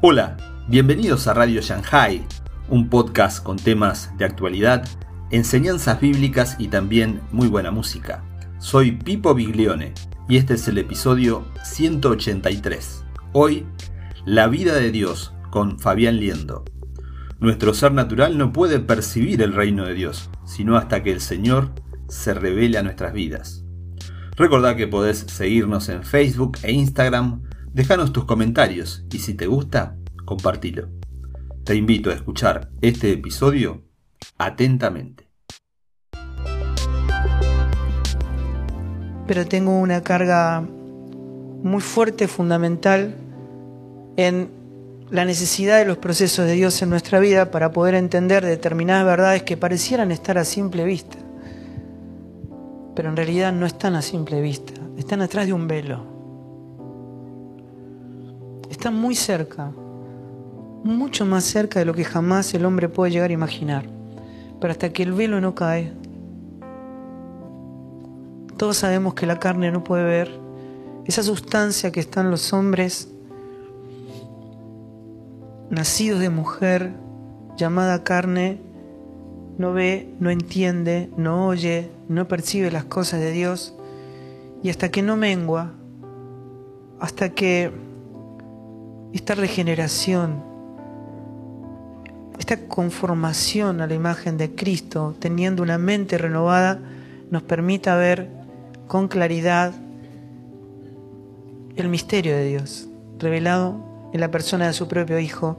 Hola, bienvenidos a Radio Shanghai, un podcast con temas de actualidad, enseñanzas bíblicas y también muy buena música. Soy Pipo Biglione y este es el episodio 183. Hoy, La vida de Dios con Fabián Liendo. Nuestro ser natural no puede percibir el reino de Dios, sino hasta que el Señor se revele a nuestras vidas. Recordá que podés seguirnos en Facebook e Instagram Déjanos tus comentarios y si te gusta, compartilo. Te invito a escuchar este episodio atentamente. Pero tengo una carga muy fuerte, fundamental, en la necesidad de los procesos de Dios en nuestra vida para poder entender determinadas verdades que parecieran estar a simple vista, pero en realidad no están a simple vista, están atrás de un velo está muy cerca, mucho más cerca de lo que jamás el hombre puede llegar a imaginar. Pero hasta que el velo no cae, todos sabemos que la carne no puede ver esa sustancia que está en los hombres nacidos de mujer, llamada carne, no ve, no entiende, no oye, no percibe las cosas de Dios, y hasta que no mengua, hasta que esta regeneración, esta conformación a la imagen de Cristo, teniendo una mente renovada, nos permita ver con claridad el misterio de Dios, revelado en la persona de su propio Hijo.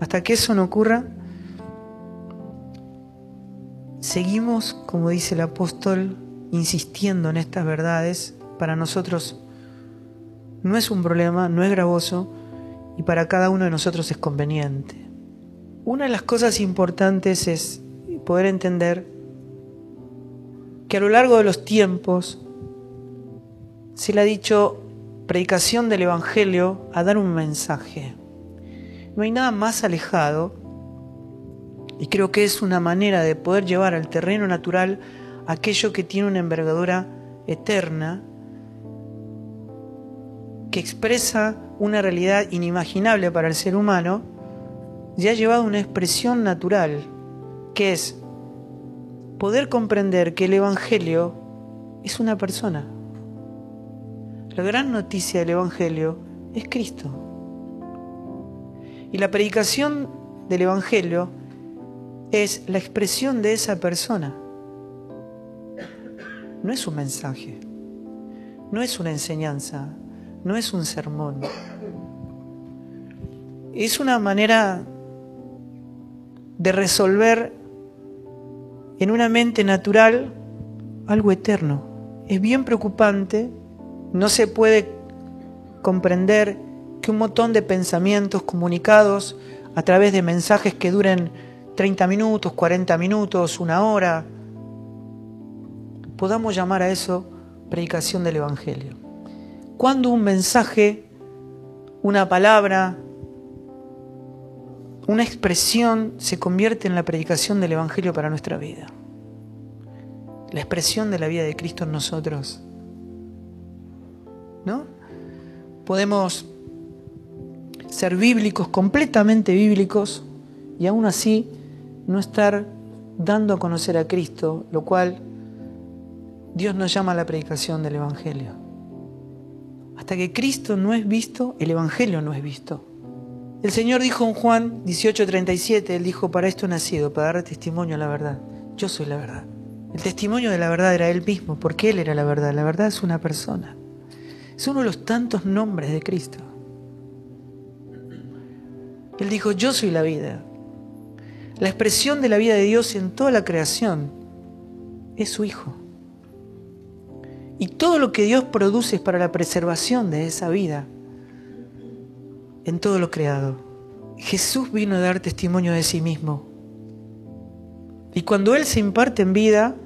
Hasta que eso no ocurra, seguimos, como dice el apóstol, insistiendo en estas verdades. Para nosotros no es un problema, no es gravoso, y para cada uno de nosotros es conveniente. Una de las cosas importantes es poder entender que a lo largo de los tiempos se le ha dicho predicación del Evangelio a dar un mensaje. No hay nada más alejado y creo que es una manera de poder llevar al terreno natural aquello que tiene una envergadura eterna que expresa una realidad inimaginable para el ser humano, ya ha llevado una expresión natural, que es poder comprender que el Evangelio es una persona. La gran noticia del Evangelio es Cristo. Y la predicación del Evangelio es la expresión de esa persona. No es un mensaje, no es una enseñanza, no es un sermón. Es una manera de resolver en una mente natural algo eterno. Es bien preocupante, no se puede comprender que un montón de pensamientos comunicados a través de mensajes que duren 30 minutos, 40 minutos, una hora, podamos llamar a eso predicación del Evangelio cuando un mensaje, una palabra, una expresión se convierte en la predicación del Evangelio para nuestra vida. La expresión de la vida de Cristo en nosotros. ¿No? Podemos ser bíblicos, completamente bíblicos, y aún así no estar dando a conocer a Cristo, lo cual Dios nos llama a la predicación del Evangelio. Hasta que Cristo no es visto, el Evangelio no es visto. El Señor dijo en Juan 18:37, Él dijo, para esto he nacido, para dar testimonio a la verdad. Yo soy la verdad. El testimonio de la verdad era Él mismo, porque Él era la verdad. La verdad es una persona. Es uno de los tantos nombres de Cristo. Él dijo, yo soy la vida. La expresión de la vida de Dios en toda la creación es su Hijo. Y todo lo que Dios produce es para la preservación de esa vida en todo lo creado. Jesús vino a dar testimonio de sí mismo. Y cuando Él se imparte en vida,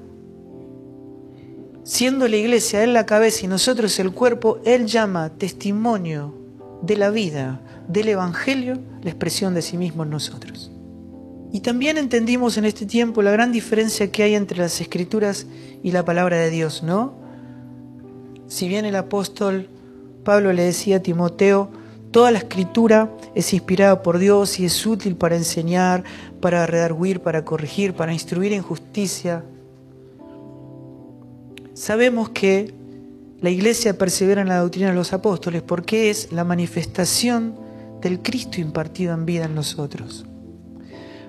siendo la iglesia Él la cabeza y nosotros el cuerpo, Él llama testimonio de la vida, del Evangelio, la expresión de sí mismo en nosotros. Y también entendimos en este tiempo la gran diferencia que hay entre las escrituras y la palabra de Dios, ¿no? Si bien el apóstol Pablo le decía a Timoteo, Toda la escritura es inspirada por Dios y es útil para enseñar, para redarguir, para corregir, para instruir en justicia. Sabemos que la iglesia persevera en la doctrina de los apóstoles porque es la manifestación del Cristo impartido en vida en nosotros.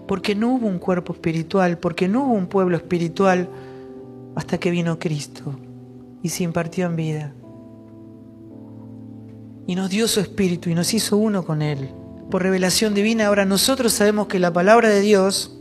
Porque no hubo un cuerpo espiritual, porque no hubo un pueblo espiritual hasta que vino Cristo y se impartió en vida y nos dio su espíritu y nos hizo uno con Él. Por revelación divina, ahora nosotros sabemos que la palabra de Dios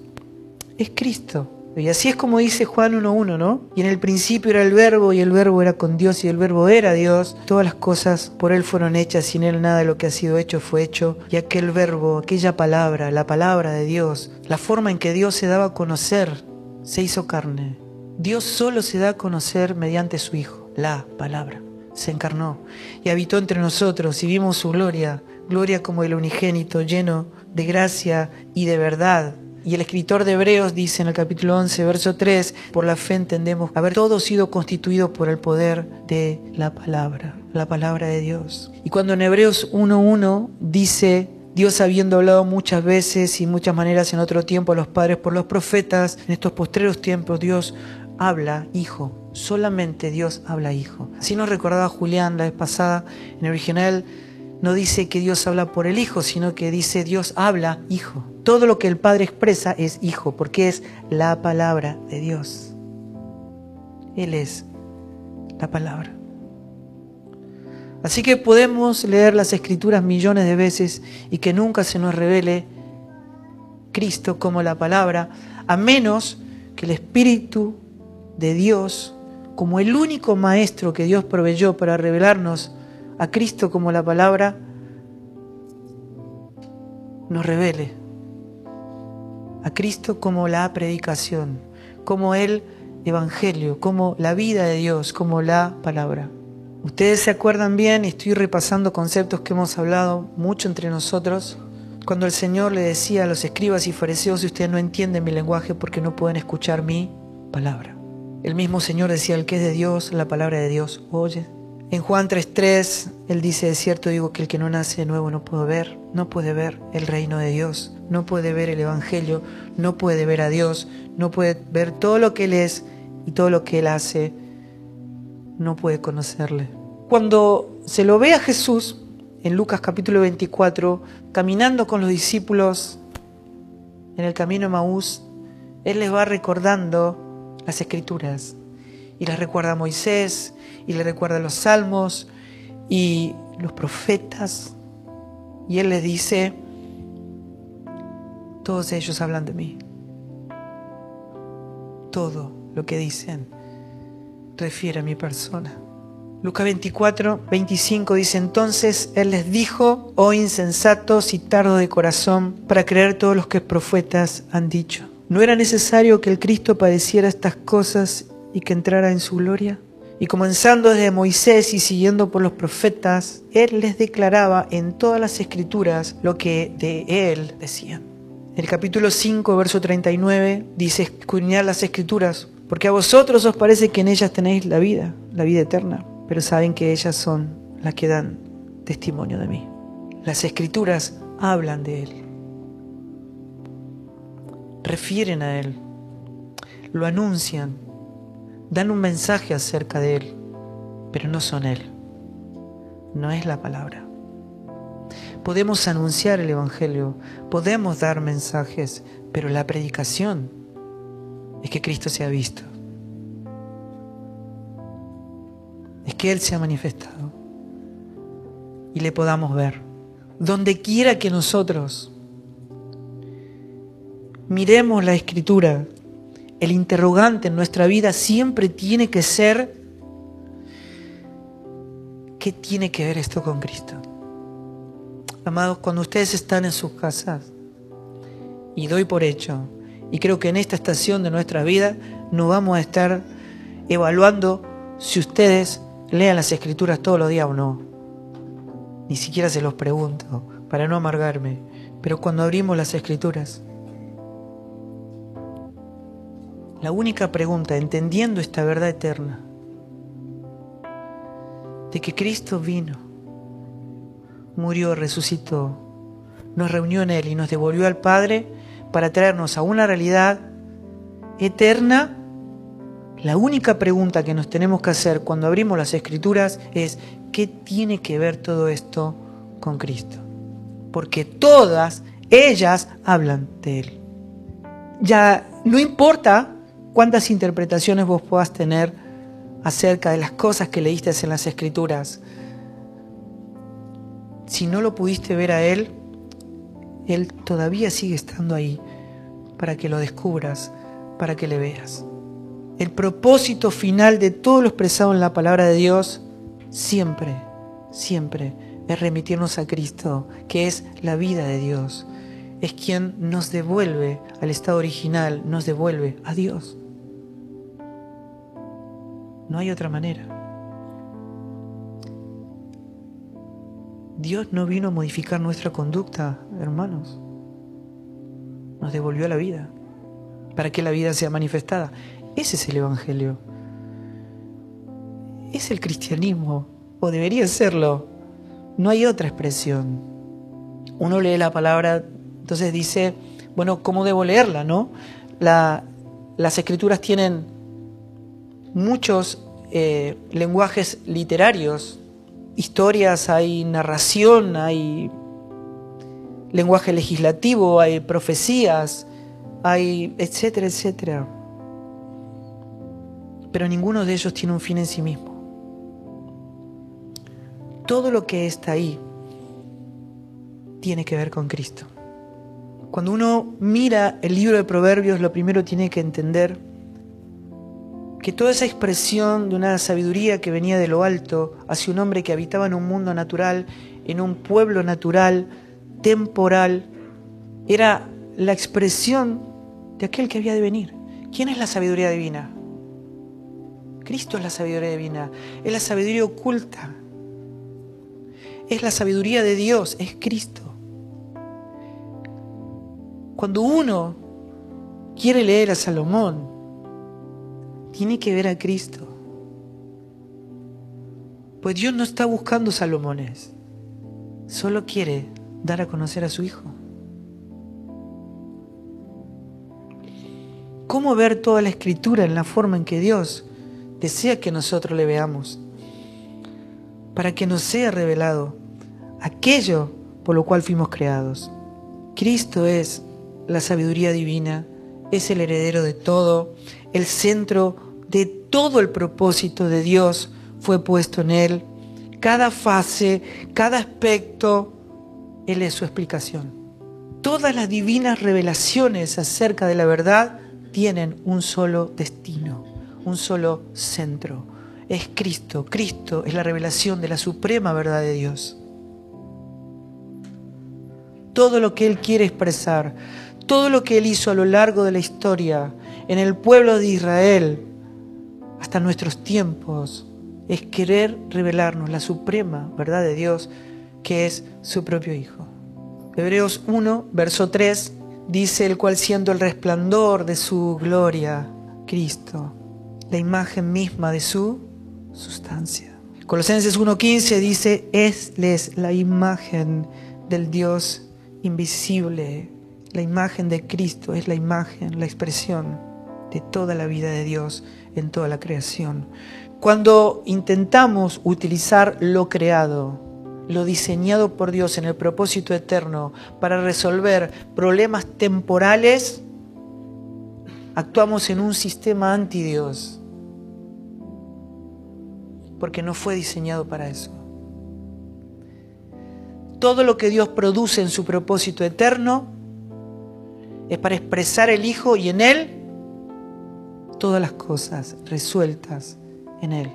es Cristo. Y así es como dice Juan 1.1, ¿no? Y en el principio era el verbo y el verbo era con Dios y el verbo era Dios. Todas las cosas por Él fueron hechas, sin Él nada de lo que ha sido hecho fue hecho. Y aquel verbo, aquella palabra, la palabra de Dios, la forma en que Dios se daba a conocer, se hizo carne. Dios solo se da a conocer mediante su Hijo, la palabra se encarnó y habitó entre nosotros y vimos su gloria, gloria como el unigénito, lleno de gracia y de verdad. Y el escritor de Hebreos dice en el capítulo 11, verso 3, por la fe entendemos haber todo sido constituido por el poder de la palabra, la palabra de Dios. Y cuando en Hebreos 1.1 dice, Dios habiendo hablado muchas veces y muchas maneras en otro tiempo a los padres por los profetas, en estos postreros tiempos Dios habla hijo Solamente Dios habla hijo. Así nos recordaba Julián la vez pasada, en el original no dice que Dios habla por el hijo, sino que dice Dios habla hijo. Todo lo que el Padre expresa es hijo, porque es la palabra de Dios. Él es la palabra. Así que podemos leer las escrituras millones de veces y que nunca se nos revele Cristo como la palabra, a menos que el Espíritu de Dios como el único maestro que Dios proveyó para revelarnos a Cristo como la palabra, nos revele a Cristo como la predicación, como el Evangelio, como la vida de Dios, como la palabra. Ustedes se acuerdan bien, y estoy repasando conceptos que hemos hablado mucho entre nosotros, cuando el Señor le decía a los escribas y fariseos, ustedes no entienden mi lenguaje porque no pueden escuchar mi palabra. El mismo Señor decía, el que es de Dios, la palabra de Dios, oye. En Juan 3.3, Él dice, de cierto digo que el que no nace de nuevo no puede ver, no puede ver el reino de Dios, no puede ver el Evangelio, no puede ver a Dios, no puede ver todo lo que Él es y todo lo que Él hace, no puede conocerle. Cuando se lo ve a Jesús, en Lucas capítulo 24, caminando con los discípulos en el camino a Maús, Él les va recordando las escrituras y las recuerda a Moisés y le recuerda los salmos y los profetas y él les dice, todos ellos hablan de mí. Todo lo que dicen refiere a mi persona. Lucas 24, 25 dice, entonces Él les dijo, oh insensatos y tardo de corazón, para creer todos los que profetas han dicho. ¿No era necesario que el Cristo padeciera estas cosas y que entrara en su gloria? Y comenzando desde Moisés y siguiendo por los profetas, Él les declaraba en todas las escrituras lo que de Él decían. El capítulo 5, verso 39 dice, escudriñad las escrituras, porque a vosotros os parece que en ellas tenéis la vida, la vida eterna, pero saben que ellas son las que dan testimonio de mí. Las escrituras hablan de Él refieren a Él, lo anuncian, dan un mensaje acerca de Él, pero no son Él, no es la palabra. Podemos anunciar el Evangelio, podemos dar mensajes, pero la predicación es que Cristo se ha visto, es que Él se ha manifestado y le podamos ver. Donde quiera que nosotros miremos la escritura, el interrogante en nuestra vida siempre tiene que ser, ¿qué tiene que ver esto con Cristo? Amados, cuando ustedes están en sus casas, y doy por hecho, y creo que en esta estación de nuestra vida no vamos a estar evaluando si ustedes lean las escrituras todos los días o no. Ni siquiera se los pregunto para no amargarme. Pero cuando abrimos las escrituras, la única pregunta, entendiendo esta verdad eterna, de que Cristo vino murió, resucitó, nos reunió en Él y nos devolvió al Padre para traernos a una realidad eterna, la única pregunta que nos tenemos que hacer cuando abrimos las escrituras es, ¿qué tiene que ver todo esto con Cristo? Porque todas ellas hablan de Él. Ya no importa cuántas interpretaciones vos puedas tener acerca de las cosas que leíste en las escrituras, si no lo pudiste ver a Él, Él todavía sigue estando ahí para que lo descubras, para que le veas. El propósito final de todo lo expresado en la palabra de Dios siempre, siempre es remitirnos a Cristo, que es la vida de Dios. Es quien nos devuelve al estado original, nos devuelve a Dios. No hay otra manera. Dios no vino a modificar nuestra conducta, hermanos. Nos devolvió la vida para que la vida sea manifestada. Ese es el Evangelio. Es el cristianismo, o debería serlo. No hay otra expresión. Uno lee la palabra, entonces dice, bueno, ¿cómo debo leerla, no? las escrituras tienen muchos eh, lenguajes literarios, historias, hay narración, hay lenguaje legislativo, hay profecías, hay etcétera, etcétera. Pero ninguno de ellos tiene un fin en sí mismo. Todo lo que está ahí tiene que ver con Cristo. Cuando uno mira el libro de Proverbios, lo primero tiene que entender que toda esa expresión de una sabiduría que venía de lo alto hacia un hombre que habitaba en un mundo natural, en un pueblo natural, temporal, era la expresión de aquel que había de venir. ¿Quién es la sabiduría divina? Cristo es la sabiduría divina, es la sabiduría oculta, es la sabiduría de Dios, es Cristo. Cuando uno quiere leer a Salomón, tiene que ver a Cristo. Pues Dios no está buscando Salomones, solo quiere dar a conocer a su Hijo. cómo ver toda la escritura en la forma en que Dios desea que nosotros le veamos, para que nos sea revelado aquello por lo cual fuimos creados. Cristo es la sabiduría divina, es el heredero de todo, el centro de todo el propósito de Dios fue puesto en Él. Cada fase, cada aspecto, Él es su explicación. Todas las divinas revelaciones acerca de la verdad tienen un solo destino, un solo centro. Es Cristo. Cristo es la revelación de la suprema verdad de Dios. Todo lo que Él quiere expresar, todo lo que Él hizo a lo largo de la historia, en el pueblo de Israel, hasta nuestros tiempos, es querer revelarnos la suprema verdad de Dios, que es su propio Hijo. Hebreos 1, verso 3 dice el cual siendo el resplandor de su gloria, Cristo, la imagen misma de su sustancia. Colosenses 1.15 dice, es la imagen del Dios invisible, la imagen de Cristo, es la imagen, la expresión de toda la vida de Dios en toda la creación. Cuando intentamos utilizar lo creado, lo diseñado por Dios en el propósito eterno para resolver problemas temporales, actuamos en un sistema anti Dios, porque no fue diseñado para eso. Todo lo que Dios produce en su propósito eterno es para expresar el Hijo y en Él todas las cosas resueltas en Él.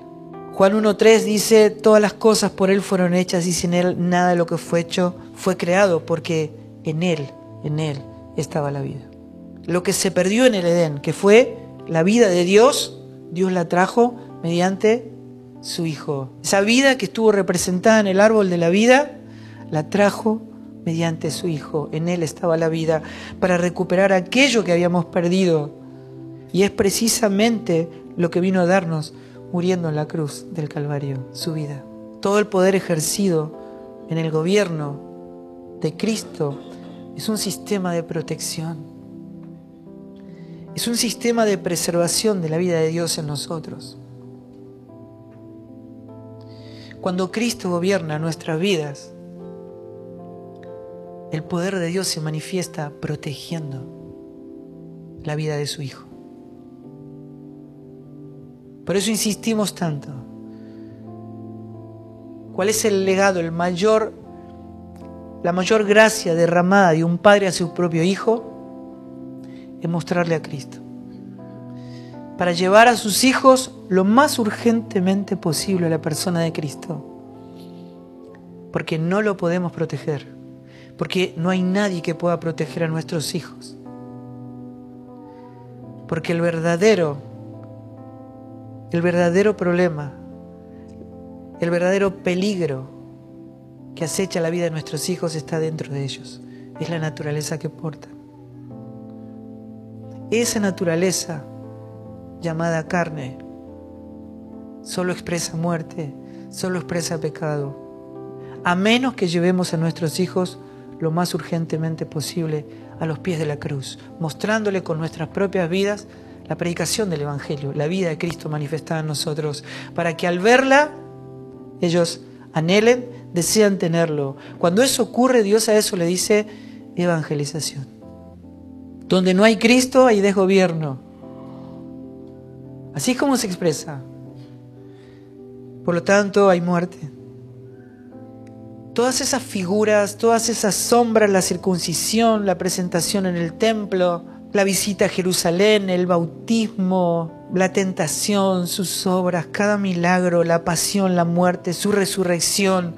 Juan 1.3 dice, todas las cosas por Él fueron hechas y sin Él nada de lo que fue hecho fue creado, porque en Él, en Él estaba la vida. Lo que se perdió en el Edén, que fue la vida de Dios, Dios la trajo mediante su Hijo. Esa vida que estuvo representada en el árbol de la vida, la trajo mediante su Hijo. En Él estaba la vida para recuperar aquello que habíamos perdido. Y es precisamente lo que vino a darnos muriendo en la cruz del Calvario, su vida. Todo el poder ejercido en el gobierno de Cristo es un sistema de protección. Es un sistema de preservación de la vida de Dios en nosotros. Cuando Cristo gobierna nuestras vidas, el poder de Dios se manifiesta protegiendo la vida de su Hijo. Por eso insistimos tanto. ¿Cuál es el legado, el mayor, la mayor gracia derramada de un padre a su propio hijo? Es mostrarle a Cristo. Para llevar a sus hijos lo más urgentemente posible a la persona de Cristo. Porque no lo podemos proteger porque no hay nadie que pueda proteger a nuestros hijos. Porque el verdadero, el verdadero problema, el verdadero peligro que acecha la vida de nuestros hijos está dentro de ellos. Es la naturaleza que portan. Esa naturaleza llamada carne solo expresa muerte, solo expresa pecado. A menos que llevemos a nuestros hijos lo más urgentemente posible a los pies de la cruz, mostrándole con nuestras propias vidas la predicación del Evangelio, la vida de Cristo manifestada en nosotros, para que al verla ellos anhelen, desean tenerlo. Cuando eso ocurre, Dios a eso le dice evangelización. Donde no hay Cristo, hay desgobierno. Así es como se expresa. Por lo tanto, hay muerte todas esas figuras, todas esas sombras, la circuncisión, la presentación en el templo, la visita a Jerusalén, el bautismo, la tentación, sus obras, cada milagro, la pasión, la muerte, su resurrección,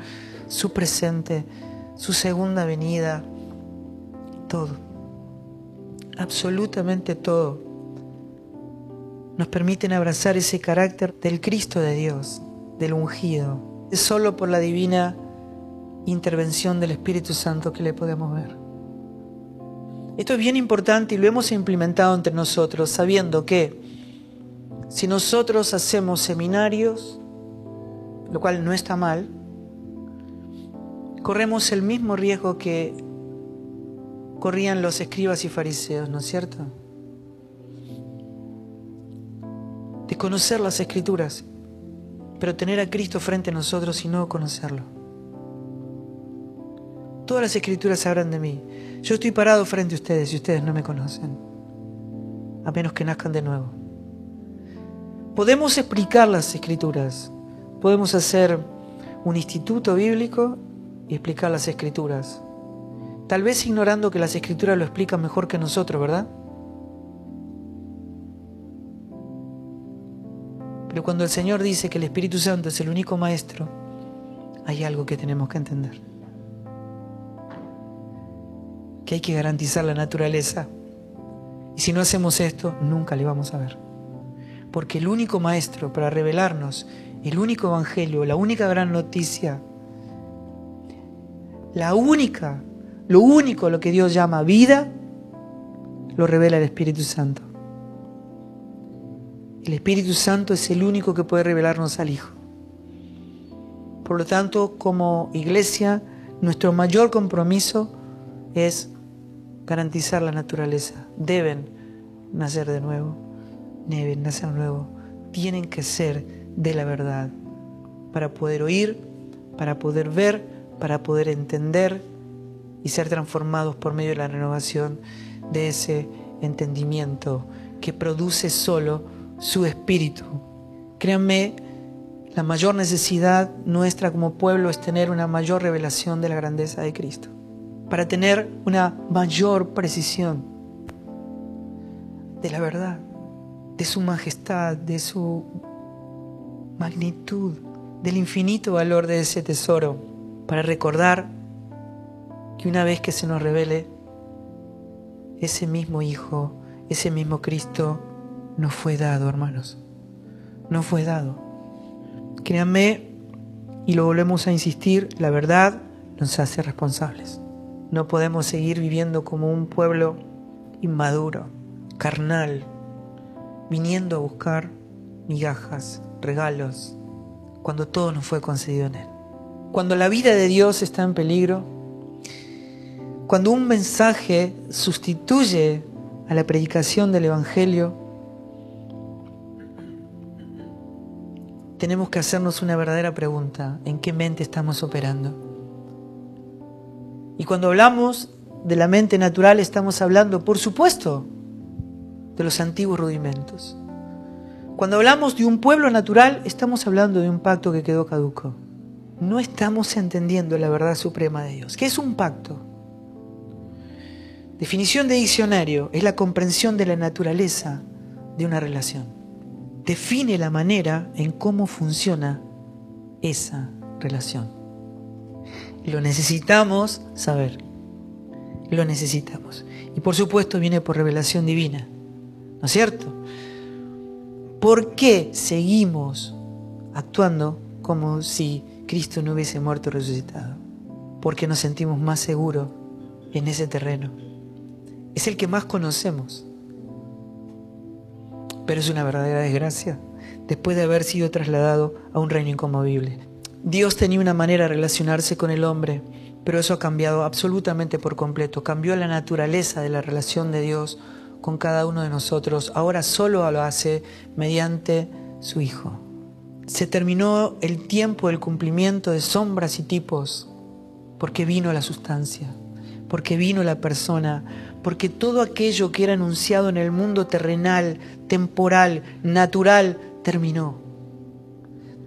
su presente, su segunda venida, todo, absolutamente todo, nos permiten abrazar ese carácter del Cristo de Dios, del ungido. Es solo por la divina intervención del Espíritu Santo que le podemos ver. Esto es bien importante y lo hemos implementado entre nosotros, sabiendo que si nosotros hacemos seminarios, lo cual no está mal, corremos el mismo riesgo que corrían los escribas y fariseos, ¿no es cierto? De conocer las escrituras, pero tener a Cristo frente a nosotros y no conocerlo. Todas las escrituras hablan de mí. Yo estoy parado frente a ustedes y ustedes no me conocen. A menos que nazcan de nuevo. Podemos explicar las escrituras. Podemos hacer un instituto bíblico y explicar las escrituras. Tal vez ignorando que las escrituras lo explican mejor que nosotros, ¿verdad? Pero cuando el Señor dice que el Espíritu Santo es el único maestro, hay algo que tenemos que entender que hay que garantizar la naturaleza. Y si no hacemos esto, nunca le vamos a ver. Porque el único maestro para revelarnos, el único evangelio, la única gran noticia, la única, lo único lo que Dios llama vida, lo revela el Espíritu Santo. El Espíritu Santo es el único que puede revelarnos al Hijo. Por lo tanto, como iglesia, nuestro mayor compromiso es garantizar la naturaleza. Deben nacer de nuevo, deben nacer de nuevo. Tienen que ser de la verdad para poder oír, para poder ver, para poder entender y ser transformados por medio de la renovación de ese entendimiento que produce solo su espíritu. Créanme, la mayor necesidad nuestra como pueblo es tener una mayor revelación de la grandeza de Cristo para tener una mayor precisión de la verdad, de su majestad, de su magnitud, del infinito valor de ese tesoro, para recordar que una vez que se nos revele, ese mismo Hijo, ese mismo Cristo, nos fue dado, hermanos. Nos fue dado. Créanme, y lo volvemos a insistir, la verdad nos hace responsables. No podemos seguir viviendo como un pueblo inmaduro, carnal, viniendo a buscar migajas, regalos, cuando todo nos fue concedido en Él. cuando la vida de Dios está en peligro, cuando un mensaje sustituye a la predicación del Evangelio, tenemos que hacernos una verdadera pregunta, ¿en qué mente estamos operando? Y cuando hablamos de la mente natural estamos hablando, por supuesto, de los antiguos rudimentos. Cuando hablamos de un pueblo natural estamos hablando de un pacto que quedó caduco. No estamos entendiendo la verdad suprema de Dios. ¿Qué es un pacto? Definición de diccionario es la comprensión de la naturaleza de una relación. Define la manera en cómo funciona esa relación. Lo necesitamos saber. Lo necesitamos. Y por supuesto viene por revelación divina. ¿No es cierto? ¿Por qué seguimos actuando como si Cristo no hubiese muerto y resucitado? Porque nos sentimos más seguros en ese terreno es el que más conocemos. Pero es una verdadera desgracia después de haber sido trasladado a un reino inconmovible. Dios tenía una manera de relacionarse con el hombre, pero eso ha cambiado absolutamente por completo. Cambió la naturaleza de la relación de Dios con cada uno de nosotros. Ahora solo lo hace mediante su Hijo. Se terminó el tiempo del cumplimiento de sombras y tipos, porque vino la sustancia, porque vino la persona, porque todo aquello que era anunciado en el mundo terrenal, temporal, natural, terminó.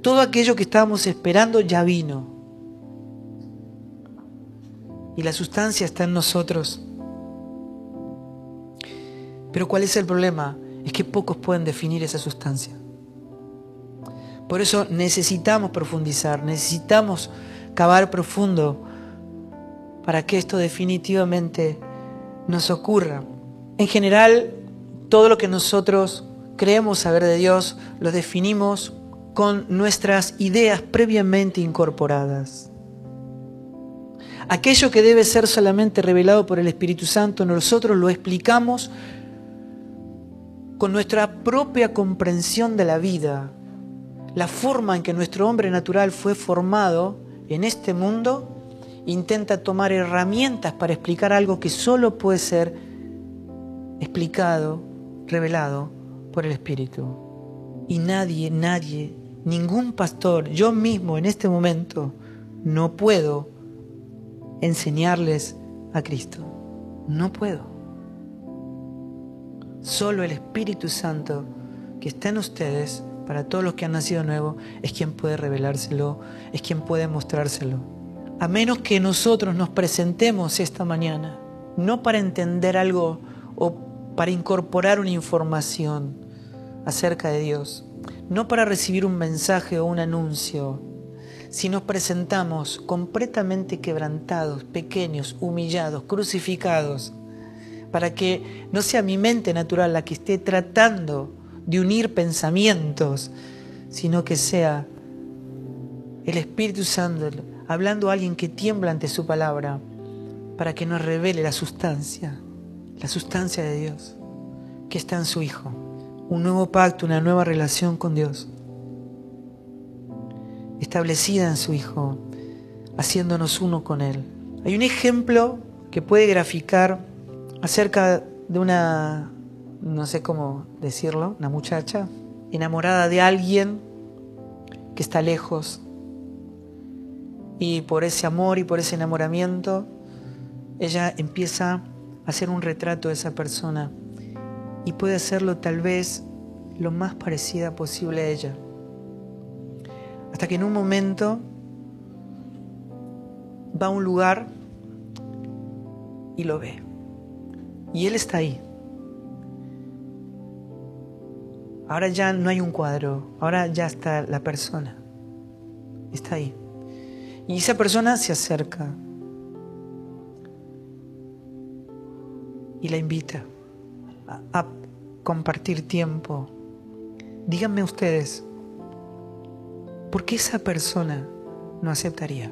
Todo aquello que estábamos esperando ya vino. Y la sustancia está en nosotros. Pero ¿cuál es el problema? Es que pocos pueden definir esa sustancia. Por eso necesitamos profundizar, necesitamos cavar profundo para que esto definitivamente nos ocurra. En general, todo lo que nosotros creemos saber de Dios lo definimos con nuestras ideas previamente incorporadas. Aquello que debe ser solamente revelado por el Espíritu Santo, nosotros lo explicamos con nuestra propia comprensión de la vida, la forma en que nuestro hombre natural fue formado en este mundo intenta tomar herramientas para explicar algo que solo puede ser explicado, revelado por el Espíritu. Y nadie, nadie, ningún pastor, yo mismo en este momento, no puedo enseñarles a Cristo. No puedo. Solo el Espíritu Santo que está en ustedes, para todos los que han nacido nuevo, es quien puede revelárselo, es quien puede mostrárselo a menos que nosotros nos presentemos esta mañana, no para entender algo o para incorporar una información acerca de Dios, no para recibir un mensaje o un anuncio, si nos presentamos completamente quebrantados, pequeños, humillados, crucificados, para que no sea mi mente natural la que esté tratando de unir pensamientos, sino que sea el Espíritu Santo hablando a alguien que tiembla ante su palabra para que nos revele la sustancia, la sustancia de Dios, que está en su Hijo. Un nuevo pacto, una nueva relación con Dios, establecida en su Hijo, haciéndonos uno con Él. Hay un ejemplo que puede graficar acerca de una, no sé cómo decirlo, una muchacha enamorada de alguien que está lejos, y por ese amor y por ese enamoramiento, ella empieza a hacer un retrato de esa persona y puede hacerlo tal vez lo más parecida posible a ella. Hasta que en un momento va a un lugar y lo ve. Y él está ahí. Ahora ya no hay un cuadro, ahora ya está la persona. Está ahí. Y esa persona se acerca y la invita a, compartir tiempo. Díganme ustedes, ¿por qué esa persona no aceptaría?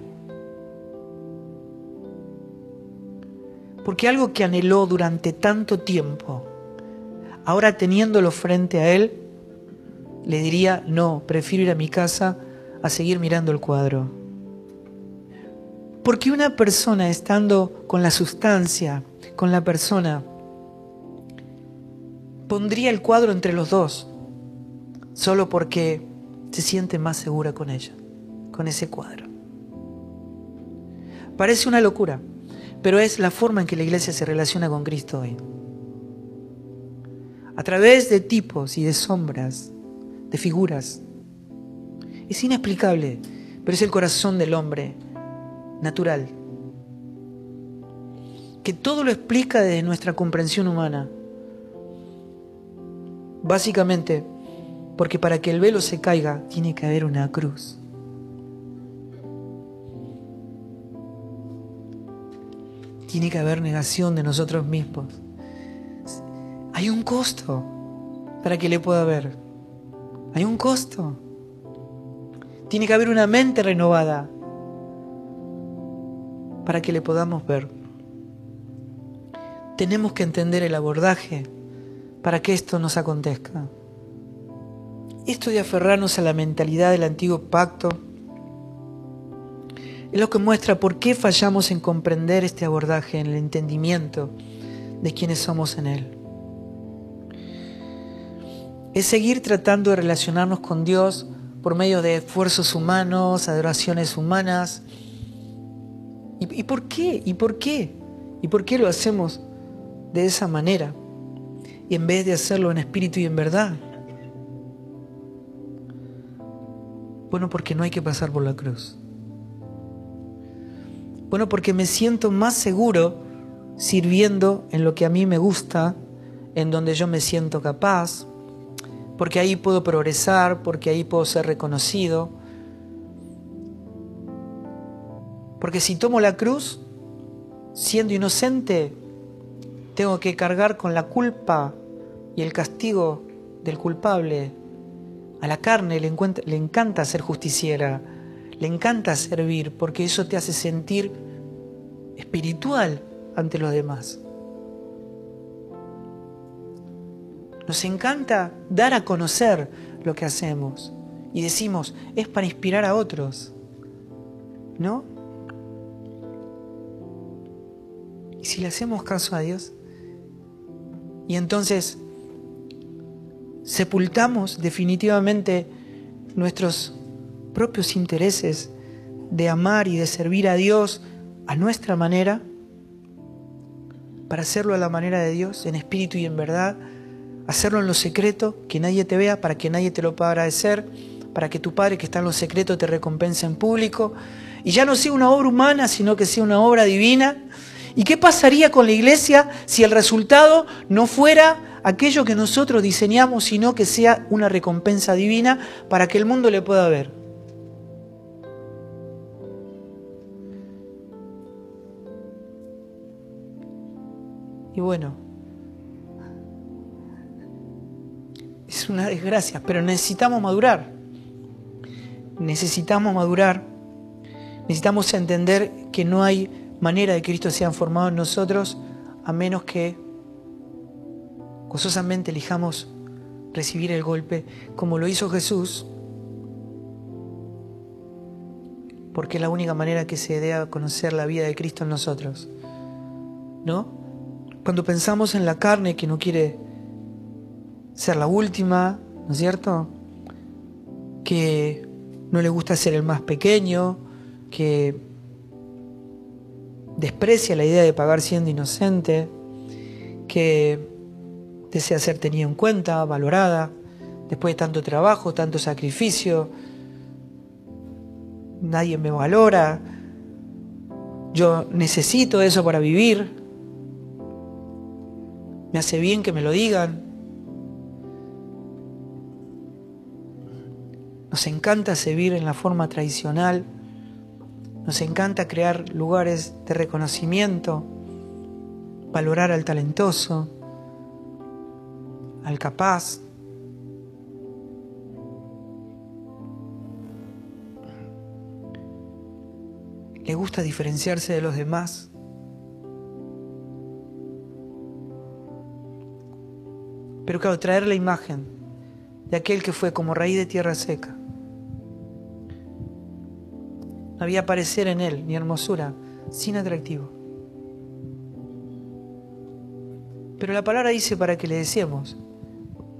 Porque algo que anheló durante tanto tiempo, ahora teniéndolo frente a él, le diría, no, prefiero ir a mi casa a seguir mirando el cuadro. Porque una persona estando con la sustancia, con la persona, pondría el cuadro entre los dos, solo porque se siente más segura con ella, con ese cuadro. Parece una locura, pero es la forma en que la iglesia se relaciona con Cristo hoy. A través de tipos y de sombras, de figuras. Es inexplicable, pero es el corazón del hombre natural, que todo lo explica desde nuestra comprensión humana Básicamente, porque para que el velo se caiga tiene que haber una cruz. Tiene que haber negación de nosotros mismos. Hay un costo para que le pueda ver. Hay un costo. Tiene que haber una mente renovada para que le podamos ver. Tenemos que entender el abordaje para que esto nos acontezca. Esto de aferrarnos a la mentalidad del antiguo pacto es lo que muestra por qué fallamos en comprender este abordaje, en el entendimiento de quienes somos en Él. Es seguir tratando de relacionarnos con Dios por medio de esfuerzos humanos, adoraciones humanas. ¿Y, ¿Y, por qué? ¿Y por qué? ¿Y por qué lo hacemos de esa manera? Y en vez de hacerlo en espíritu y en verdad? Bueno, porque no hay que pasar por la cruz. Bueno, porque me siento más seguro sirviendo en lo que a mí me gusta, en donde yo me siento capaz, porque ahí puedo progresar, porque ahí puedo ser reconocido. Porque si tomo la cruz, siendo inocente, tengo que cargar con la culpa y el castigo del culpable. A la carne le, le encanta ser justiciera, le encanta servir, porque eso te hace sentir espiritual ante los demás. Nos encanta dar a conocer lo que hacemos y decimos, es para inspirar a otros. ¿No? ¿Y si le hacemos caso a Dios? Y entonces sepultamos definitivamente nuestros propios intereses de amar y de servir a Dios a nuestra manera, para hacerlo a la manera de Dios, en espíritu y en verdad, hacerlo en lo secreto, que nadie te vea, para que nadie te lo pueda agradecer, para que tu Padre que está en lo secreto te recompense en público, y ya no sea una obra humana, sino que sea una obra divina. ¿Y qué pasaría con la iglesia si el resultado no fuera aquello que nosotros diseñamos, sino que sea una recompensa divina para que el mundo le pueda ver. Y bueno, es una desgracia, pero necesitamos madurar. Necesitamos madurar. Necesitamos entender que no hay manera de que Cristo sea formado en nosotros a menos que gozosamente elijamos recibir el golpe como lo hizo Jesús, porque es la única manera que se dé a conocer la vida de Cristo en nosotros. ¿No? Cuando pensamos en la carne que no quiere ser la última, ¿no es cierto? Que no le gusta ser el más pequeño, que desprecia la idea de pagar siendo inocente, que desea ser tenida en cuenta, valorada, después de tanto trabajo, tanto sacrificio. Nadie me valora. Yo necesito eso para vivir. Me hace bien que me lo digan. Nos encanta servir en la forma tradicional. Nos encanta crear lugares de reconocimiento, valorar al talentoso al capaz. Le gusta diferenciarse de los demás. Pero claro, traer la imagen de aquel que fue como raíz de tierra seca. No había parecer en él ni hermosura, sin atractivo. Pero la palabra dice para que le deseemos.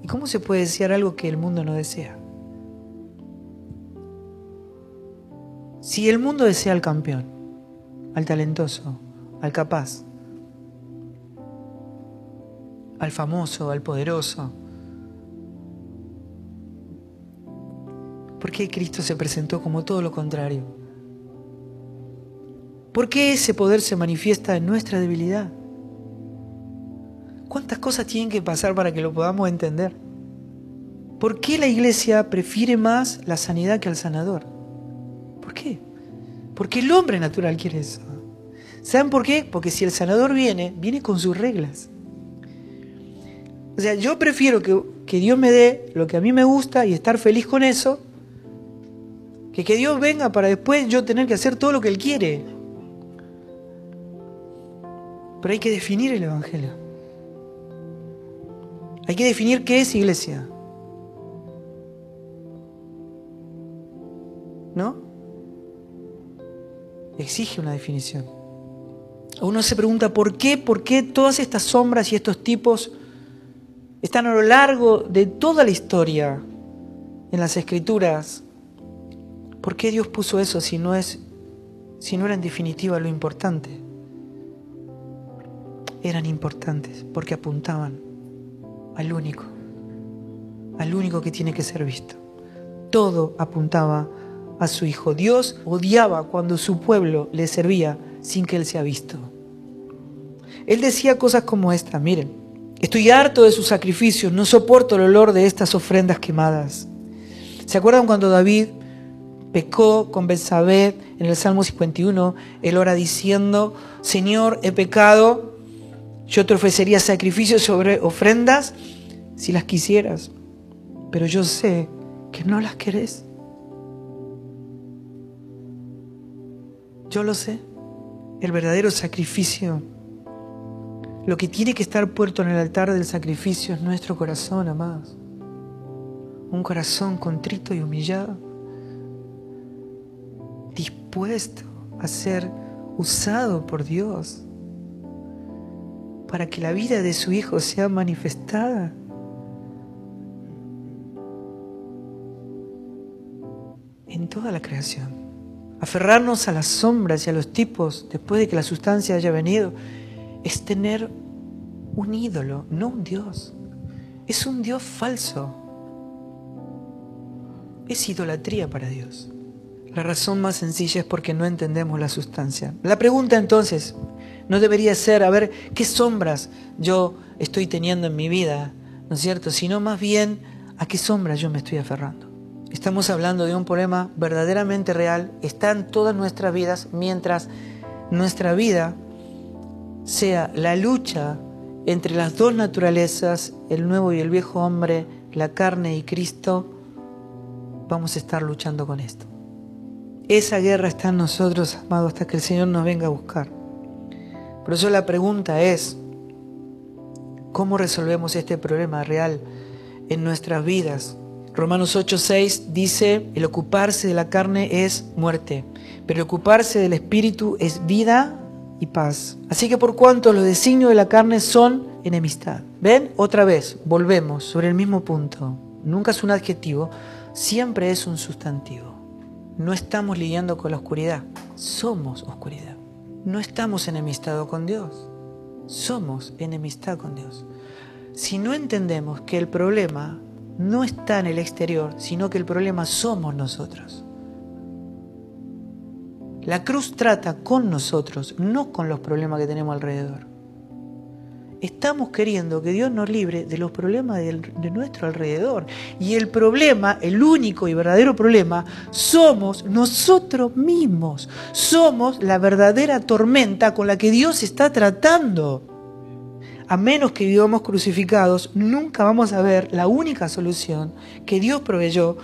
¿Y cómo se puede desear algo que el mundo no desea? Si el mundo desea al campeón, al talentoso, al capaz, al famoso, al poderoso, ¿por qué Cristo se presentó como todo lo contrario? ¿Por qué ese poder se manifiesta en nuestra debilidad? ¿Cuántas cosas tienen que pasar para que lo podamos entender? ¿Por qué la iglesia prefiere más la sanidad que al sanador? ¿Por qué? Porque el hombre natural quiere eso. ¿Saben por qué? Porque si el sanador viene, viene con sus reglas. O sea, yo prefiero que, que Dios me dé lo que a mí me gusta y estar feliz con eso, que que Dios venga para después yo tener que hacer todo lo que Él quiere. Pero hay que definir el Evangelio. Hay que definir qué es iglesia. ¿No? Exige una definición. Uno se pregunta por qué, por qué todas estas sombras y estos tipos están a lo largo de toda la historia en las escrituras. ¿Por qué Dios puso eso si no es si no era en definitiva lo importante? Eran importantes porque apuntaban al único, al único que tiene que ser visto. Todo apuntaba a su Hijo. Dios odiaba cuando su pueblo le servía sin que Él sea visto. Él decía cosas como esta, miren, estoy harto de sus sacrificios, no soporto el olor de estas ofrendas quemadas. ¿Se acuerdan cuando David pecó con Belsabé en el Salmo 51? Él ora diciendo, Señor, he pecado, yo te ofrecería sacrificios sobre ofrendas si las quisieras, pero yo sé que no las querés. Yo lo sé. El verdadero sacrificio, lo que tiene que estar puesto en el altar del sacrificio es nuestro corazón, amados. Un corazón contrito y humillado, dispuesto a ser usado por Dios para que la vida de su Hijo sea manifestada. en toda la creación. Aferrarnos a las sombras y a los tipos después de que la sustancia haya venido es tener un ídolo, no un Dios. Es un Dios falso. Es idolatría para Dios. La razón más sencilla es porque no entendemos la sustancia. La pregunta entonces, no debería ser a ver qué sombras yo estoy teniendo en mi vida, ¿no es cierto? Sino más bien a qué sombras yo me estoy aferrando. Estamos hablando de un problema verdaderamente real, está en todas nuestras vidas, mientras nuestra vida sea la lucha entre las dos naturalezas, el nuevo y el viejo hombre, la carne y Cristo, vamos a estar luchando con esto. Esa guerra está en nosotros, amado, hasta que el Señor nos venga a buscar. Por eso la pregunta es, ¿cómo resolvemos este problema real en nuestras vidas? Romanos 8:6 dice, el ocuparse de la carne es muerte, pero el ocuparse del espíritu es vida y paz. Así que por cuanto los designios de la carne son enemistad. ¿Ven? Otra vez, volvemos sobre el mismo punto. Nunca es un adjetivo, siempre es un sustantivo. No estamos lidiando con la oscuridad, somos oscuridad no estamos enemistados con Dios, somos enemistad con Dios. Si no entendemos que el problema no está en el exterior, sino que el problema somos nosotros. La cruz trata con nosotros, no con los problemas que tenemos alrededor estamos queriendo que Dios nos libre de los problemas de, nuestro alrededor. Y el problema, el único y verdadero problema, somos nosotros mismos. Somos la verdadera tormenta con la que Dios está tratando. A menos que vivamos crucificados, nunca vamos a ver la única solución que Dios proveyó,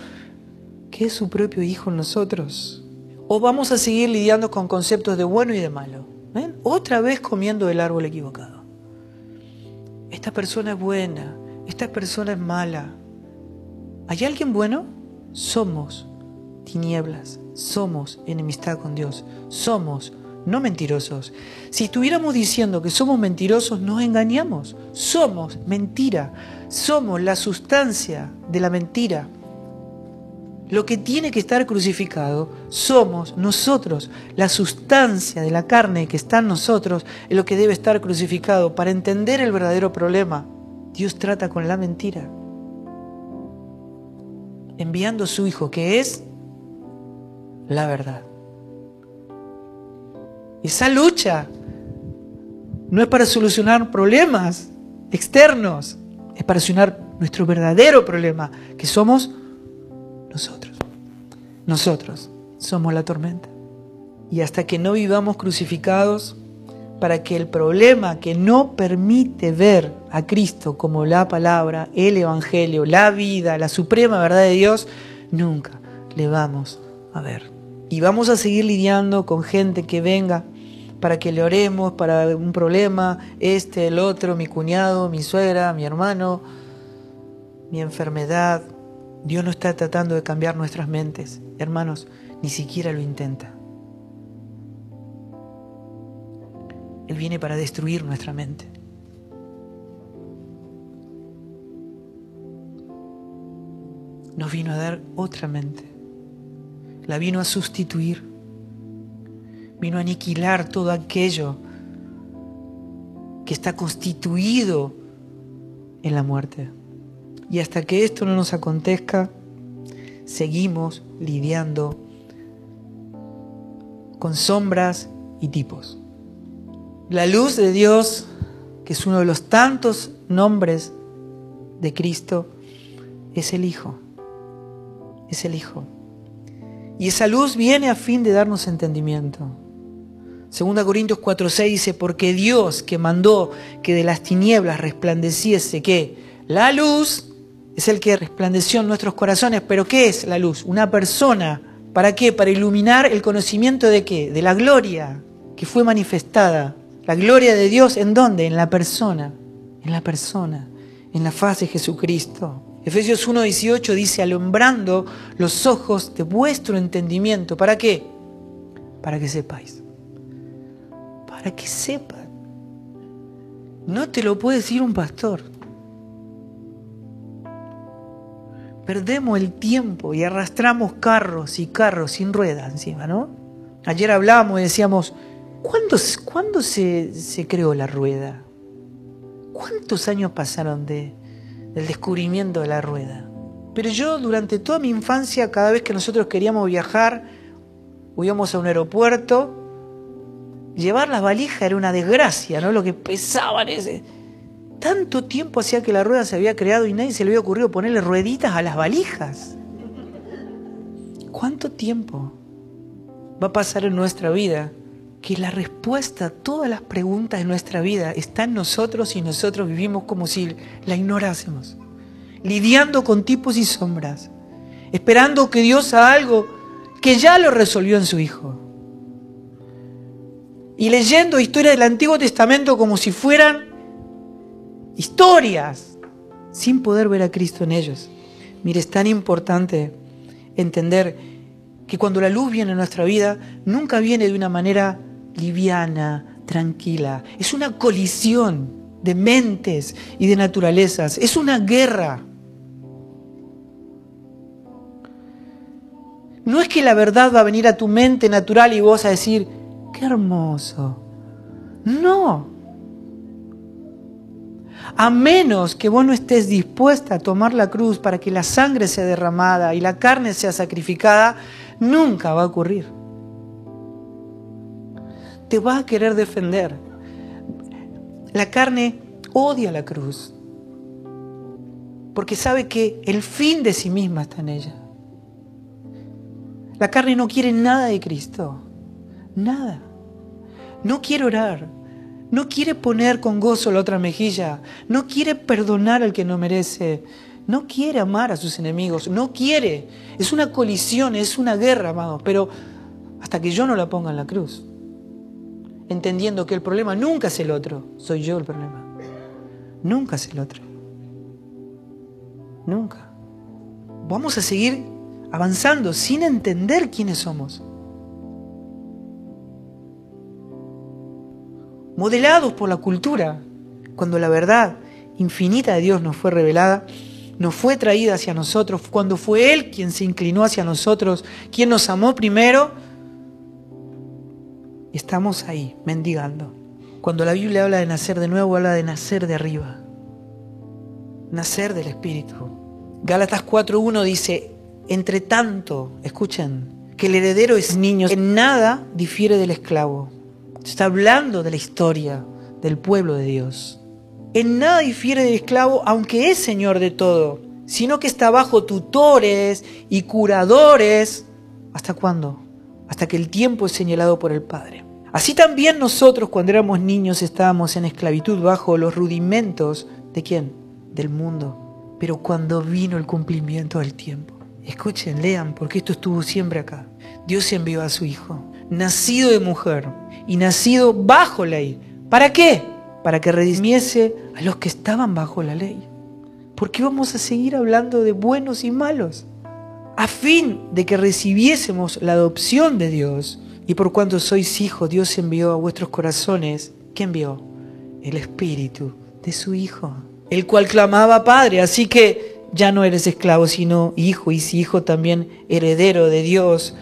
que es su propio Hijo en nosotros. O vamos a seguir lidiando con conceptos de bueno y de malo. Otra vez comiendo el árbol equivocado esta persona es buena, esta persona es mala. ¿Hay alguien bueno? Somos tinieblas, somos enemistad con Dios. Somos no mentirosos. Si estuviéramos diciendo que somos mentirosos, nos engañamos. Somos mentira. Somos la sustancia de la mentira. Lo que tiene que estar crucificado somos nosotros. La sustancia de la carne que está en nosotros es lo que debe estar crucificado. Para entender el verdadero problema, Dios trata con la mentira. Enviando a su Hijo, que es la verdad. Esa lucha no es para solucionar problemas externos, es para solucionar nuestro verdadero problema, que somos nosotros. Nosotros somos la tormenta. Y hasta que no vivamos crucificados, para que el problema que no permite ver a Cristo como la palabra, el Evangelio, la vida, la suprema verdad de Dios, nunca le vamos a ver. Y vamos a seguir lidiando con gente que venga para que le oremos para un problema, este, el otro, mi cuñado, mi suegra, mi hermano, mi enfermedad. Dios no está tratando de cambiar nuestras mentes. Hermanos, ni siquiera lo intenta. Él viene para destruir nuestra mente. Nos vino a dar otra mente la vino a sustituir, vino a aniquilar todo aquello que está constituido en la muerte. Y hasta que esto no nos acontezca, seguimos lidiando con sombras y tipos. La luz de Dios, que es uno de los tantos nombres de Cristo, es el Hijo. Es el Hijo. Y esa luz viene a fin de darnos entendimiento. Segunda Corintios 4:6 dice, porque Dios que mandó que de las tinieblas resplandeciese que la luz es el que resplandeció en nuestros corazones, pero ¿qué es la luz? Una persona. ¿Para qué? Para iluminar el conocimiento de qué? De la gloria que fue manifestada. La gloria de Dios en dónde? En la persona. En la persona. En la faz de Jesucristo. Efesios 1.18 dice, alumbrando los ojos de vuestro entendimiento. ¿Para qué? Para que sepáis. Para que sepan. No te lo puede decir un pastor. Perdemos el tiempo y arrastramos carros y carros sin ruedas encima, ¿no? Ayer hablábamos y decíamos, ¿cuándo, ¿cuándo se, creó la rueda? ¿Cuántos años pasaron de, del descubrimiento de la rueda. Pero yo durante toda mi infancia, cada vez que nosotros queríamos viajar íbamos a un aeropuerto, llevar las valijas era una desgracia, ¿no? Lo que pesaban ese. Tanto tiempo hacía que la rueda se había creado y nadie se le había ocurrido ponerle rueditas a las valijas. ¿Cuánto tiempo va a pasar en nuestra vida que la respuesta a todas las preguntas de nuestra vida está en nosotros y nosotros vivimos como si la ignorásemos, lidiando con tipos y sombras, esperando que Dios haga algo que ya lo resolvió en su Hijo. Y leyendo historias del Antiguo Testamento como si fueran historias, sin poder ver a Cristo en ellos. Mire, es tan importante entender que cuando la luz viene a nuestra vida, nunca viene de una manera liviana, tranquila. Es una colisión de mentes y de naturalezas. Es una guerra. No es que la verdad va a venir a tu mente natural y vos a decir, qué hermoso. No. A menos que vos no estés dispuesta a tomar la cruz para que la sangre sea derramada y la carne sea sacrificada, nunca va a ocurrir te va a querer defender. La carne odia la cruz porque sabe que el fin de sí misma está en ella. La carne no quiere nada de Cristo, nada. No quiere orar, no quiere poner con gozo la otra mejilla, no quiere perdonar al que no merece, no quiere amar a sus enemigos, no quiere. Es una colisión, es una guerra, amados, pero hasta que yo no la ponga en la cruz entendiendo que el problema nunca es el otro, soy yo el problema. Nunca es el otro. Nunca. Vamos a seguir avanzando sin entender quiénes somos. Modelados por la cultura, cuando la verdad infinita de Dios nos fue revelada, nos fue traída hacia nosotros, cuando fue Él quien se inclinó hacia nosotros, quien nos amó primero, estamos ahí, mendigando. Cuando la Biblia habla de nacer de nuevo, habla de nacer de arriba, nacer del Espíritu. Gálatas 4.1 dice, entre tanto, escuchen, que el heredero es niño, en nada difiere del esclavo. Está hablando de la historia del pueblo de Dios. En nada difiere del esclavo, aunque es señor de todo, sino que está bajo tutores y curadores. ¿Hasta cuándo? Hasta que el tiempo es señalado por el Padre. Así también nosotros cuando éramos niños estábamos en esclavitud bajo los rudimentos de quién? Del mundo. Pero cuando vino el cumplimiento del tiempo, escuchen, lean, porque esto estuvo siempre acá. Dios envió a su Hijo, nacido de mujer y nacido bajo ley. ¿Para qué? Para que redimiese a los que estaban bajo la ley. ¿Por qué vamos a seguir hablando de buenos y malos? A fin de que recibiésemos la adopción de Dios y por cuanto sois hijos, Dios envió a vuestros corazones, ¿qué envió? El Espíritu de su Hijo, el cual clamaba Padre. Así que ya no eres esclavo, sino hijo, y si hijo también heredero de Dios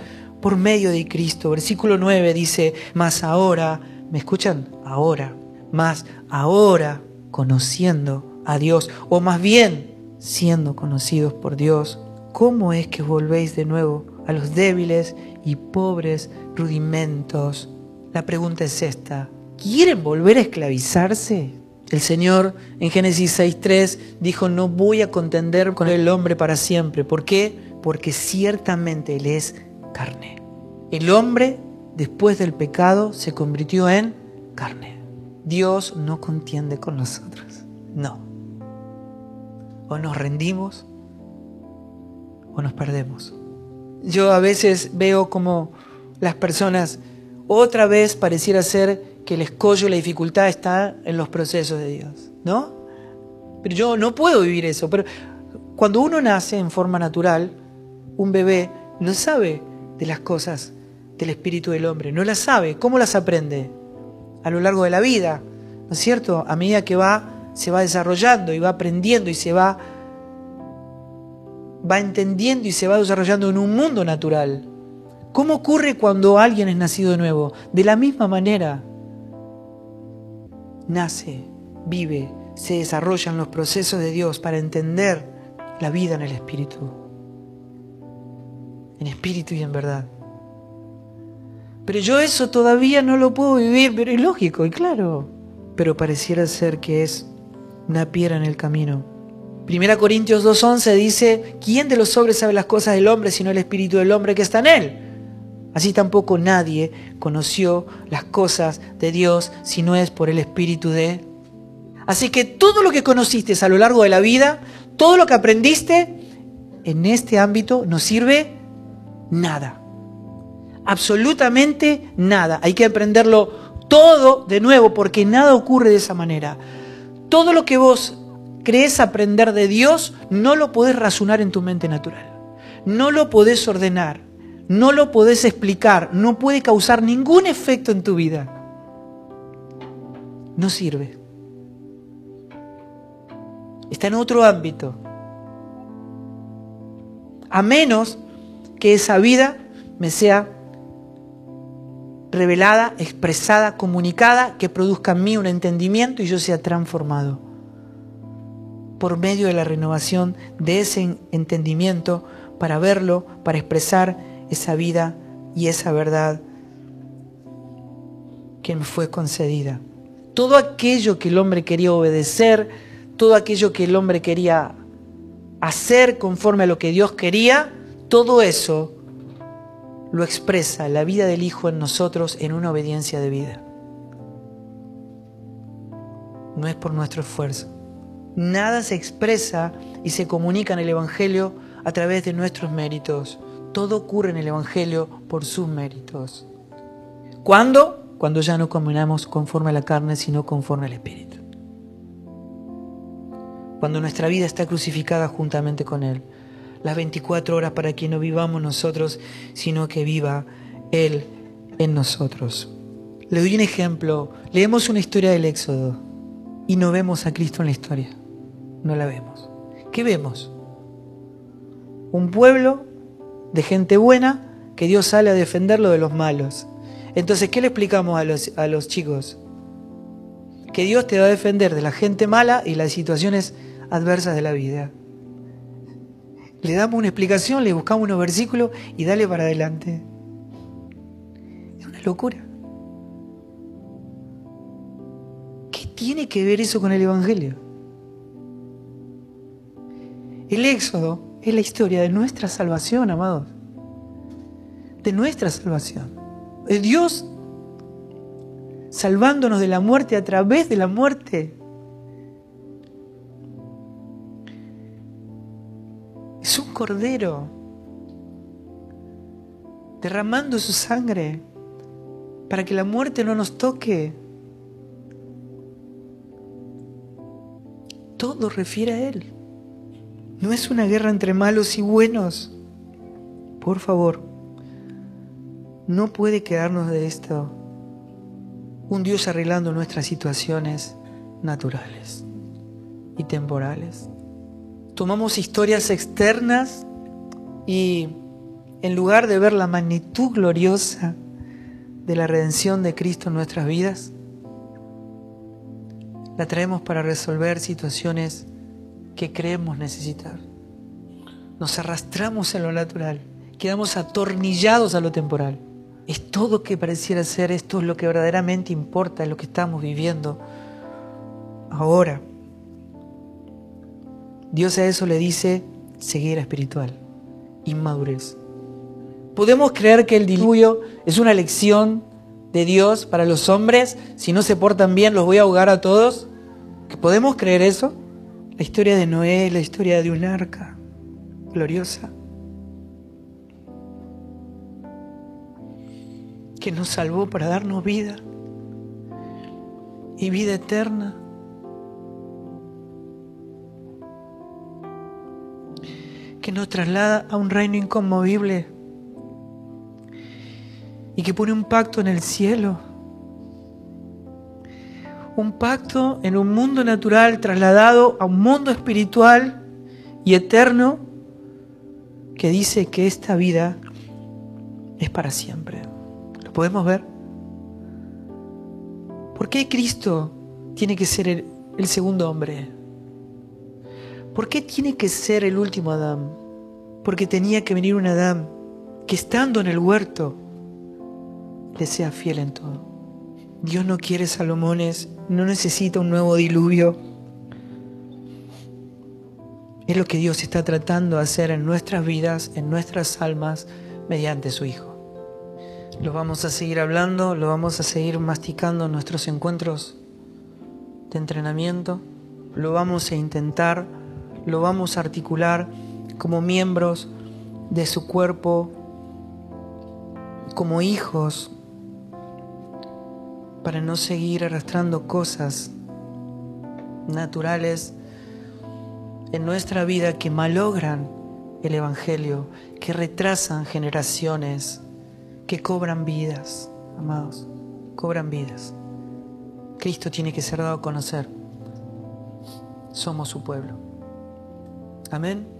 por medio de Cristo. Versículo 9 dice, más ahora, ¿me escuchan? Ahora, más ahora, conociendo a Dios, o más bien siendo conocidos por Dios, ¿cómo es que volvéis de nuevo a los débiles y pobres rudimentos. La pregunta es esta, ¿quieren volver a esclavizarse? El Señor en Génesis 6.3 dijo, no voy a contender con el hombre para siempre. ¿Por qué? Porque ciertamente Él es carne. El hombre, después del pecado, se convirtió en carne. Dios no contiende con nosotros. No. O nos rendimos o nos perdemos. Yo a veces veo como las personas otra vez pareciera ser que el escollo, la dificultad está en los procesos de Dios, ¿no? Pero yo no puedo vivir eso. Pero cuando uno nace en forma natural, un bebé no sabe de las cosas del espíritu del hombre, no las sabe. ¿Cómo las aprende? A lo largo de la vida, ¿no es cierto? A medida que va, se va desarrollando y va aprendiendo y se va va entendiendo y se va desarrollando en un mundo natural. ¿Cómo ocurre cuando alguien es nacido de nuevo? De la misma manera. Nace, vive, se desarrolla en los procesos de Dios para entender la vida en el Espíritu. En espíritu y en verdad. Pero yo eso todavía no lo puedo vivir, pero es lógico y claro. Pero pareciera ser que es una piedra en el camino Primera Corintios 2.11 dice, ¿quién de los hombres sabe las cosas del hombre sino el espíritu del hombre que está en él? Así tampoco nadie conoció las cosas de Dios si no es por el espíritu de Así que todo lo que conociste a lo largo de la vida, todo lo que aprendiste en este ámbito no sirve nada. Absolutamente nada. Hay que aprenderlo todo de nuevo porque nada ocurre de esa manera. Todo lo que vos crees aprender de Dios, no lo podés razonar en tu mente natural. No lo podés ordenar. No lo podés explicar. No puede causar ningún efecto en tu vida. No sirve. Está en otro ámbito. A menos que esa vida me sea revelada, expresada, comunicada, que produzca en mí un entendimiento y yo sea transformado por medio de la renovación de ese entendimiento para verlo, para expresar esa vida y esa verdad que me fue concedida. Todo aquello que el hombre quería obedecer, todo aquello que el hombre quería hacer conforme a lo que Dios quería, todo eso lo expresa la vida del Hijo en nosotros en una obediencia de vida. No es por nuestro esfuerzo Nada se expresa y se comunica en el Evangelio a través de nuestros méritos. Todo ocurre en el Evangelio por sus méritos. ¿Cuándo? Cuando ya no caminamos conforme a la carne, sino conforme al Espíritu. Cuando nuestra vida está crucificada juntamente con Él. Las 24 horas para que no vivamos nosotros, sino que viva Él en nosotros. Le doy un ejemplo. Leemos una historia del Éxodo y no vemos a Cristo en la historia. No la vemos. ¿Qué vemos? Un pueblo de gente buena que Dios sale a defenderlo de los malos. Entonces, ¿qué le explicamos a los, a los chicos? Que Dios te va a defender de la gente mala y las situaciones adversas de la vida. Le damos una explicación, le buscamos unos versículos y dale para adelante. Es una locura. ¿Qué tiene que ver eso con el Evangelio? El Éxodo es la historia de nuestra salvación, amados. De nuestra salvación. De Dios salvándonos de la muerte a través de la muerte. Es un cordero derramando su sangre para que la muerte no nos toque. Todo refiere a Él. No es una guerra entre malos y buenos. Por favor, no puede quedarnos de esto un Dios arreglando nuestras situaciones naturales y temporales. Tomamos historias externas y en lugar de ver la magnitud gloriosa de la redención de Cristo en nuestras vidas, la traemos para resolver situaciones que creemos necesitar. Nos arrastramos en lo natural, quedamos atornillados a lo temporal. Es todo que pareciera ser, esto es lo que verdaderamente importa, es lo que estamos viviendo ahora. Dios a eso le dice ceguera espiritual, inmadurez. ¿Podemos creer que el diluvio es una lección de Dios para los hombres? Si no se portan bien, los voy a ahogar a todos. ¿Podemos creer eso? La historia de Noé, la historia de un arca gloriosa. que nos salvó para darnos vida y vida eterna. Que nos traslada a un reino inconmovible y que pone un pacto en el cielo. Un pacto en un mundo natural trasladado a un mundo espiritual y eterno que dice que esta vida es para siempre podemos ver? ¿Por qué Cristo tiene que ser el, segundo hombre? ¿Por qué tiene que ser el último Adán? Porque tenía que venir un Adán que estando en el huerto le sea fiel en todo. Dios no quiere Salomones, no necesita un nuevo diluvio. Es lo que Dios está tratando de hacer en nuestras vidas, en nuestras almas, mediante su Hijo. Lo vamos a seguir hablando, lo vamos a seguir masticando en nuestros encuentros de entrenamiento, lo vamos a intentar, lo vamos a articular como miembros de su cuerpo, como hijos, para no seguir arrastrando cosas naturales en nuestra vida que malogran el Evangelio, que retrasan generaciones que cobran vidas, amados, cobran vidas. Cristo tiene que ser dado a conocer. Somos su pueblo. Amen.